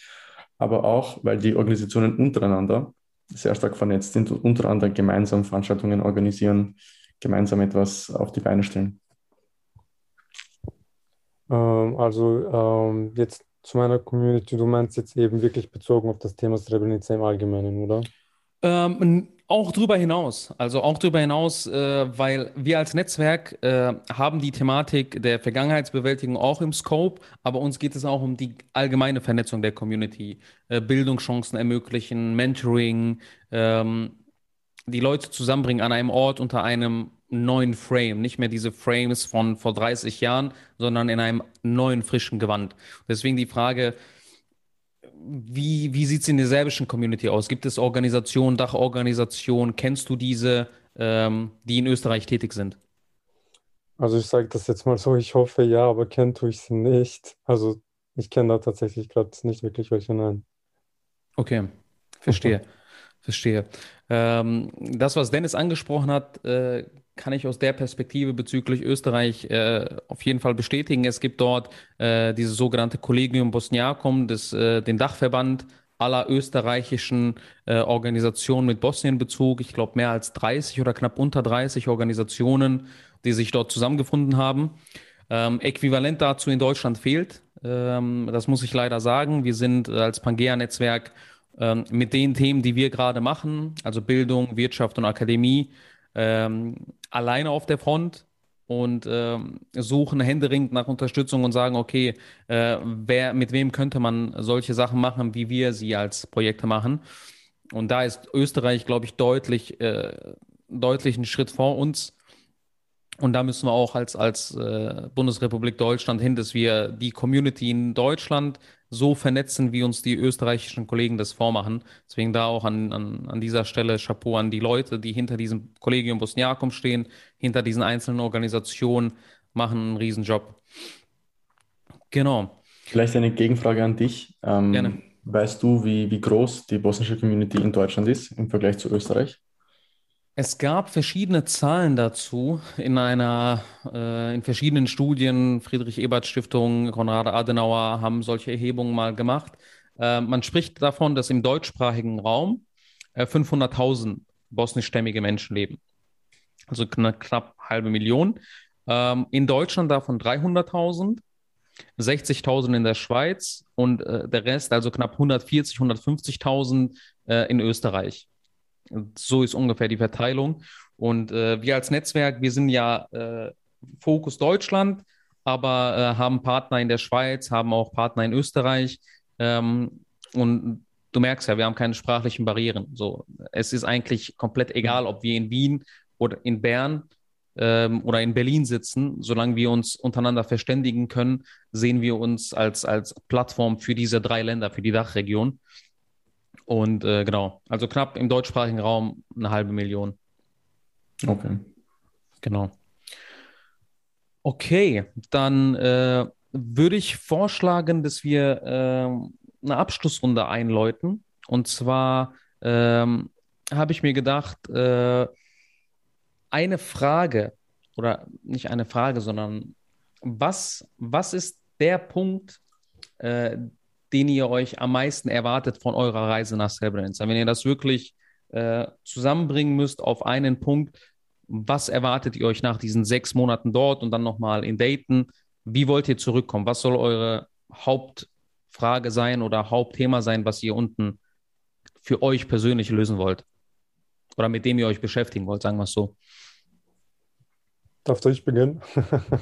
Aber auch, weil die Organisationen untereinander sehr stark vernetzt sind und untereinander gemeinsam Veranstaltungen organisieren, gemeinsam etwas auf die Beine stellen. Ähm, also ähm, jetzt zu meiner Community, du meinst jetzt eben wirklich bezogen auf das Thema Srebrenica im Allgemeinen, oder? Ähm, auch darüber hinaus, also auch darüber hinaus, äh, weil wir als Netzwerk äh, haben die Thematik der Vergangenheitsbewältigung auch im Scope, aber uns geht es auch um die allgemeine Vernetzung der Community, äh, Bildungschancen ermöglichen, Mentoring, ähm, die Leute zusammenbringen an einem Ort unter einem neuen Frame, nicht mehr diese Frames von vor 30 Jahren, sondern in einem neuen, frischen Gewand. Deswegen die Frage, wie, wie sieht es in der serbischen Community aus? Gibt es Organisationen, Dachorganisationen? Kennst du diese, ähm, die in Österreich tätig sind? Also ich sage das jetzt mal so, ich hoffe ja, aber kennt tue ich sie nicht. Also ich kenne da tatsächlich gerade nicht wirklich welche, nein. Okay, verstehe. [laughs] Verstehe. Ähm, das, was Dennis angesprochen hat, äh, kann ich aus der Perspektive bezüglich Österreich äh, auf jeden Fall bestätigen. Es gibt dort äh, dieses sogenannte Collegium Bosniakum, das, äh, den Dachverband aller österreichischen äh, Organisationen mit Bosnienbezug. Ich glaube, mehr als 30 oder knapp unter 30 Organisationen, die sich dort zusammengefunden haben. Ähm, äquivalent dazu in Deutschland fehlt. Ähm, das muss ich leider sagen. Wir sind als Pangea-Netzwerk ähm, mit den Themen, die wir gerade machen, also Bildung, Wirtschaft und Akademie, ähm, alleine auf der Front und ähm, suchen händeringend nach Unterstützung und sagen, okay, äh, wer, mit wem könnte man solche Sachen machen, wie wir sie als Projekte machen. Und da ist Österreich, glaube ich, deutlich, äh, deutlich einen Schritt vor uns. Und da müssen wir auch als, als äh, Bundesrepublik Deutschland hin, dass wir die Community in Deutschland so vernetzen, wie uns die österreichischen Kollegen das vormachen. Deswegen da auch an, an, an dieser Stelle Chapeau an die Leute, die hinter diesem Kollegium Bosniakum stehen, hinter diesen einzelnen Organisationen, machen einen Riesenjob. Genau. Vielleicht eine Gegenfrage an dich. Ähm, Gerne. Weißt du, wie, wie groß die bosnische Community in Deutschland ist im Vergleich zu Österreich? Es gab verschiedene Zahlen dazu in einer, äh, in verschiedenen Studien. Friedrich-Ebert-Stiftung, Konrad Adenauer haben solche Erhebungen mal gemacht. Äh, man spricht davon, dass im deutschsprachigen Raum äh, 500.000 bosnischstämmige Menschen leben. also knapp, knapp halbe Million. Ähm, in Deutschland davon 300.000, 60.000 in der Schweiz und äh, der Rest, also knapp 140.000, 150.000 äh, in Österreich. So ist ungefähr die Verteilung. Und äh, wir als Netzwerk, wir sind ja äh, Fokus Deutschland, aber äh, haben Partner in der Schweiz, haben auch Partner in Österreich. Ähm, und du merkst ja, wir haben keine sprachlichen Barrieren. So, es ist eigentlich komplett egal, ob wir in Wien oder in Bern ähm, oder in Berlin sitzen. Solange wir uns untereinander verständigen können, sehen wir uns als, als Plattform für diese drei Länder, für die Dachregion. Und äh, genau, also knapp im deutschsprachigen Raum eine halbe Million. Okay. Genau. Okay, dann äh, würde ich vorschlagen, dass wir äh, eine Abschlussrunde einläuten. Und zwar ähm, habe ich mir gedacht, äh, eine Frage oder nicht eine Frage, sondern was, was ist der Punkt, äh, den ihr euch am meisten erwartet von eurer Reise nach Srebrenica? Wenn ihr das wirklich äh, zusammenbringen müsst auf einen Punkt, was erwartet ihr euch nach diesen sechs Monaten dort und dann nochmal in Dayton? Wie wollt ihr zurückkommen? Was soll eure Hauptfrage sein oder Hauptthema sein, was ihr unten für euch persönlich lösen wollt? Oder mit dem ihr euch beschäftigen wollt, sagen wir es so. Darf ich beginnen?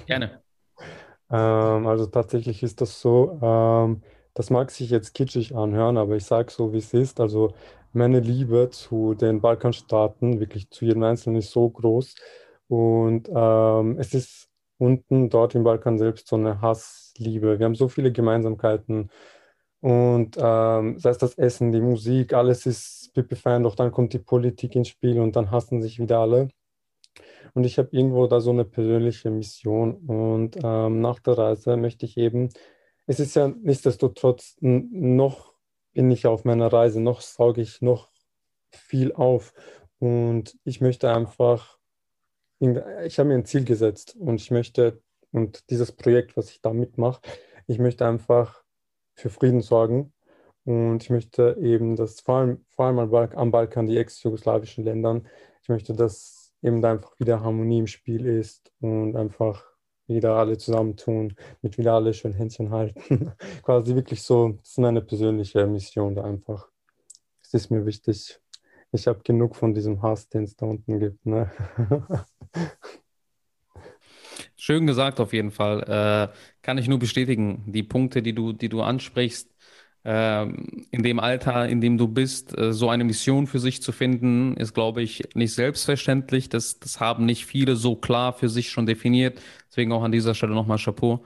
Gerne. [laughs] ähm, also tatsächlich ist das so, ähm, das mag sich jetzt kitschig anhören, aber ich sage so, wie es ist. Also meine Liebe zu den Balkanstaaten, wirklich zu jedem Einzelnen, ist so groß. Und ähm, es ist unten dort im Balkan selbst so eine Hassliebe. Wir haben so viele Gemeinsamkeiten. Und ähm, sei es das Essen, die Musik, alles ist pipi-fein, doch dann kommt die Politik ins Spiel und dann hassen sich wieder alle. Und ich habe irgendwo da so eine persönliche Mission. Und ähm, nach der Reise möchte ich eben, es ist ja nichtsdestotrotz noch bin ich auf meiner Reise, noch sauge ich noch viel auf. Und ich möchte einfach, ich habe mir ein Ziel gesetzt und ich möchte, und dieses Projekt, was ich da mitmache, ich möchte einfach für Frieden sorgen. Und ich möchte eben, dass vor allem, vor allem am Balkan, die ex-jugoslawischen Ländern, ich möchte, dass eben da einfach wieder Harmonie im Spiel ist und einfach wieder alle zusammentun, mit wieder alle schön Händchen halten. [laughs] Quasi wirklich so, das ist meine persönliche Mission da einfach. Es ist mir wichtig. Ich habe genug von diesem Hass, den es da unten gibt. Ne? [laughs] Schön gesagt auf jeden Fall. Äh, kann ich nur bestätigen. Die Punkte, die du, die du ansprichst, in dem Alter, in dem du bist, äh, so eine Mission für sich zu finden, ist, glaube ich, nicht selbstverständlich. Das, das haben nicht viele so klar für sich schon definiert. Deswegen auch an dieser Stelle nochmal Chapeau.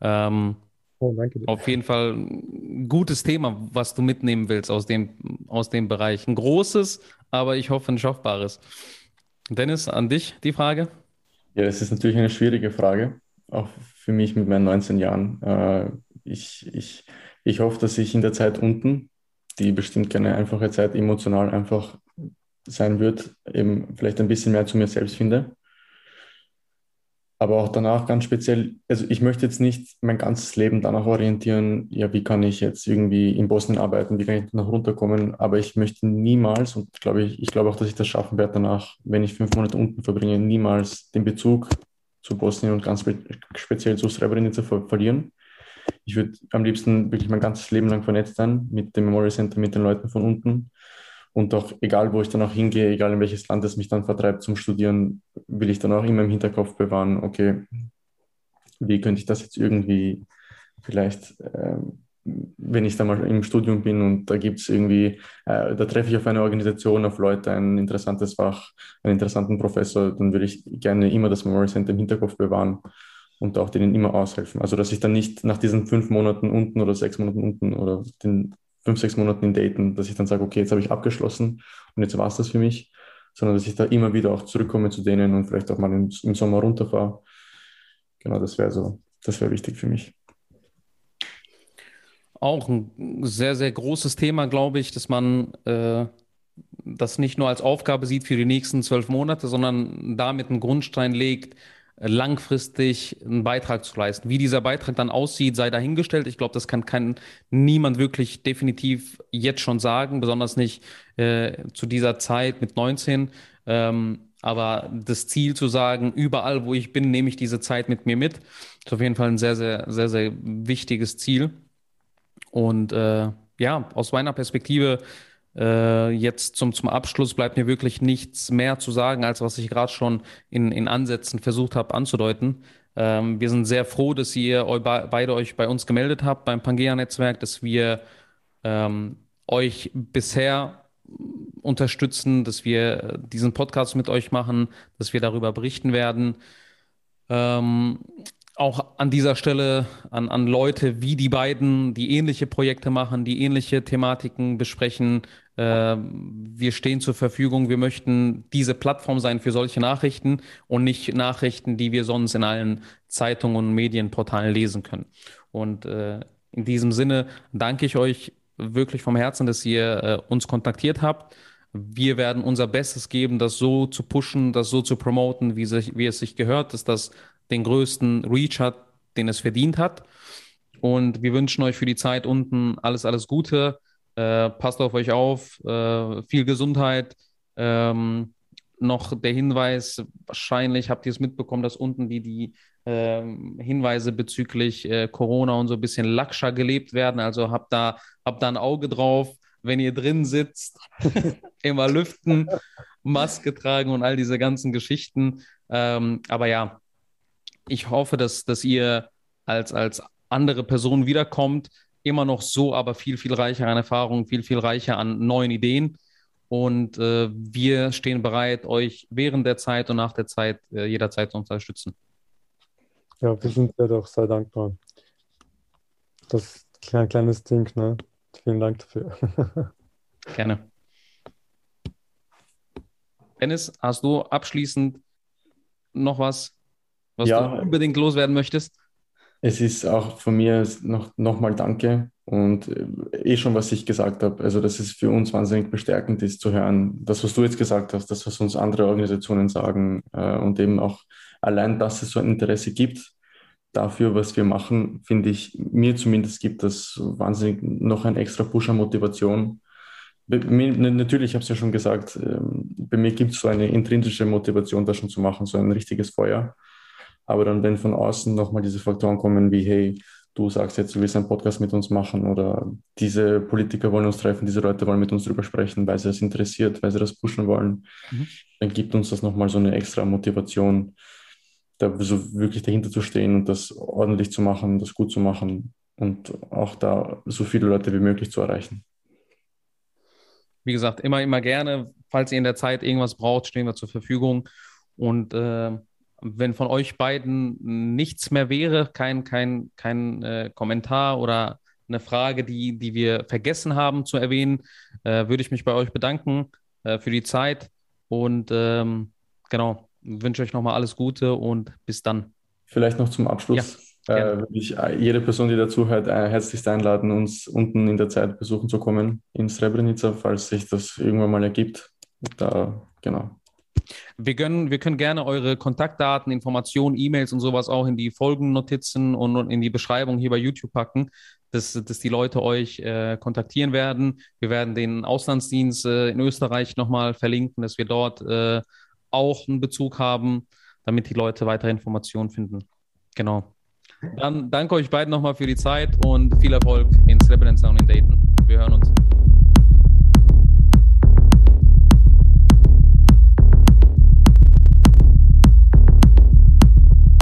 Ähm, oh, danke dir. Auf jeden Fall ein gutes Thema, was du mitnehmen willst aus dem, aus dem Bereich. Ein großes, aber ich hoffe ein schaffbares. Dennis, an dich die Frage? Ja, es ist natürlich eine schwierige Frage, auch für mich mit meinen 19 Jahren. Äh, ich, ich ich hoffe, dass ich in der Zeit unten, die bestimmt keine einfache Zeit emotional einfach sein wird, eben vielleicht ein bisschen mehr zu mir selbst finde. Aber auch danach ganz speziell, also ich möchte jetzt nicht mein ganzes Leben danach orientieren, ja, wie kann ich jetzt irgendwie in Bosnien arbeiten, wie kann ich noch runterkommen, aber ich möchte niemals, und glaube ich, ich glaube auch, dass ich das schaffen werde danach, wenn ich fünf Monate unten verbringe, niemals den Bezug zu Bosnien und ganz speziell zu Srebrenica ver verlieren ich würde am liebsten wirklich mein ganzes Leben lang vernetzt sein mit dem Memorial Center, mit den Leuten von unten. Und auch egal, wo ich dann auch hingehe, egal in welches Land es mich dann vertreibt zum Studieren, will ich dann auch immer im Hinterkopf bewahren, okay, wie könnte ich das jetzt irgendwie vielleicht, äh, wenn ich da mal im Studium bin und da gibt es irgendwie, äh, da treffe ich auf eine Organisation, auf Leute, ein interessantes Fach, einen interessanten Professor, dann würde ich gerne immer das Memorial Center im Hinterkopf bewahren und auch denen immer aushelfen. Also dass ich dann nicht nach diesen fünf Monaten unten oder sechs Monaten unten oder den fünf, sechs Monaten in Daten, dass ich dann sage, okay, jetzt habe ich abgeschlossen und jetzt war es das für mich, sondern dass ich da immer wieder auch zurückkomme zu denen und vielleicht auch mal im, im Sommer runterfahre. Genau, das wäre so, das wäre wichtig für mich. Auch ein sehr, sehr großes Thema, glaube ich, dass man äh, das nicht nur als Aufgabe sieht für die nächsten zwölf Monate, sondern damit einen Grundstein legt, langfristig einen Beitrag zu leisten. Wie dieser Beitrag dann aussieht, sei dahingestellt. Ich glaube, das kann, kann niemand wirklich definitiv jetzt schon sagen, besonders nicht äh, zu dieser Zeit mit 19. Ähm, Aber das Ziel zu sagen, überall, wo ich bin, nehme ich diese Zeit mit mir mit, ist auf jeden Fall ein sehr, sehr, sehr, sehr wichtiges Ziel. Und äh, ja, aus meiner Perspektive äh, jetzt zum, zum Abschluss bleibt mir wirklich nichts mehr zu sagen, als was ich gerade schon in, in Ansätzen versucht habe anzudeuten. Ähm, wir sind sehr froh, dass ihr eu beide euch bei uns gemeldet habt beim Pangea-Netzwerk, dass wir ähm, euch bisher unterstützen, dass wir diesen Podcast mit euch machen, dass wir darüber berichten werden. Ähm, auch an dieser Stelle an, an Leute wie die beiden, die ähnliche Projekte machen, die ähnliche Thematiken besprechen. Äh, wir stehen zur Verfügung. Wir möchten diese Plattform sein für solche Nachrichten und nicht Nachrichten, die wir sonst in allen Zeitungen und Medienportalen lesen können. Und äh, in diesem Sinne danke ich euch wirklich vom Herzen, dass ihr äh, uns kontaktiert habt. Wir werden unser Bestes geben, das so zu pushen, das so zu promoten, wie, sich, wie es sich gehört, dass das den größten Reach hat, den es verdient hat. Und wir wünschen euch für die Zeit unten alles, alles Gute. Äh, passt auf euch auf, äh, viel Gesundheit. Ähm, noch der Hinweis, wahrscheinlich habt ihr es mitbekommen, dass unten die, die äh, Hinweise bezüglich äh, Corona und so ein bisschen laxer gelebt werden. Also habt da, habt da ein Auge drauf, wenn ihr drin sitzt, [laughs] immer lüften, Maske tragen und all diese ganzen Geschichten. Ähm, aber ja, ich hoffe, dass, dass ihr als, als andere Person wiederkommt, immer noch so, aber viel, viel reicher an Erfahrungen, viel, viel reicher an neuen Ideen. Und äh, wir stehen bereit, euch während der Zeit und nach der Zeit äh, jederzeit zu unterstützen. Ja, wir sind ja doch sehr dankbar. Das ist ein kleines Ding, ne? Vielen Dank dafür. [laughs] Gerne. Dennis, hast du abschließend noch was, was ja, du unbedingt loswerden möchtest? Es ist auch von mir noch, noch mal Danke und äh, eh schon, was ich gesagt habe. Also, dass es für uns wahnsinnig bestärkend ist zu hören, das, was du jetzt gesagt hast, das, was uns andere Organisationen sagen äh, und eben auch allein, dass es so ein Interesse gibt dafür, was wir machen, finde ich, mir zumindest gibt das wahnsinnig noch ein extra Push an Motivation. Mir, natürlich, ich habe es ja schon gesagt, ähm, bei mir gibt es so eine intrinsische Motivation, das schon zu machen, so ein richtiges Feuer. Aber dann, wenn von außen nochmal diese Faktoren kommen wie, hey, du sagst jetzt, du willst einen Podcast mit uns machen oder diese Politiker wollen uns treffen, diese Leute wollen mit uns drüber sprechen, weil sie es interessiert, weil sie das pushen wollen, mhm. dann gibt uns das nochmal so eine extra Motivation, da so wirklich dahinter zu stehen und das ordentlich zu machen, das gut zu machen und auch da so viele Leute wie möglich zu erreichen. Wie gesagt, immer, immer gerne. Falls ihr in der Zeit irgendwas braucht, stehen wir zur Verfügung. Und äh, wenn von euch beiden nichts mehr wäre, kein, kein, kein äh, Kommentar oder eine Frage, die, die wir vergessen haben zu erwähnen, äh, würde ich mich bei euch bedanken äh, für die Zeit und ähm, genau, wünsche euch nochmal alles Gute und bis dann. Vielleicht noch zum Abschluss. Ja, äh, würde ich äh, jede Person, die dazuhört, äh, herzlichst einladen, uns unten in der Zeit besuchen zu kommen in Srebrenica, falls sich das irgendwann mal ergibt. Da, genau. Wir können, wir können gerne eure Kontaktdaten, Informationen, E-Mails und sowas auch in die Folgennotizen und in die Beschreibung hier bei YouTube packen, dass, dass die Leute euch äh, kontaktieren werden. Wir werden den Auslandsdienst äh, in Österreich nochmal verlinken, dass wir dort äh, auch einen Bezug haben, damit die Leute weitere Informationen finden. Genau. Dann danke euch beiden nochmal für die Zeit und viel Erfolg in Srebrenica und in Dayton. Wir hören uns.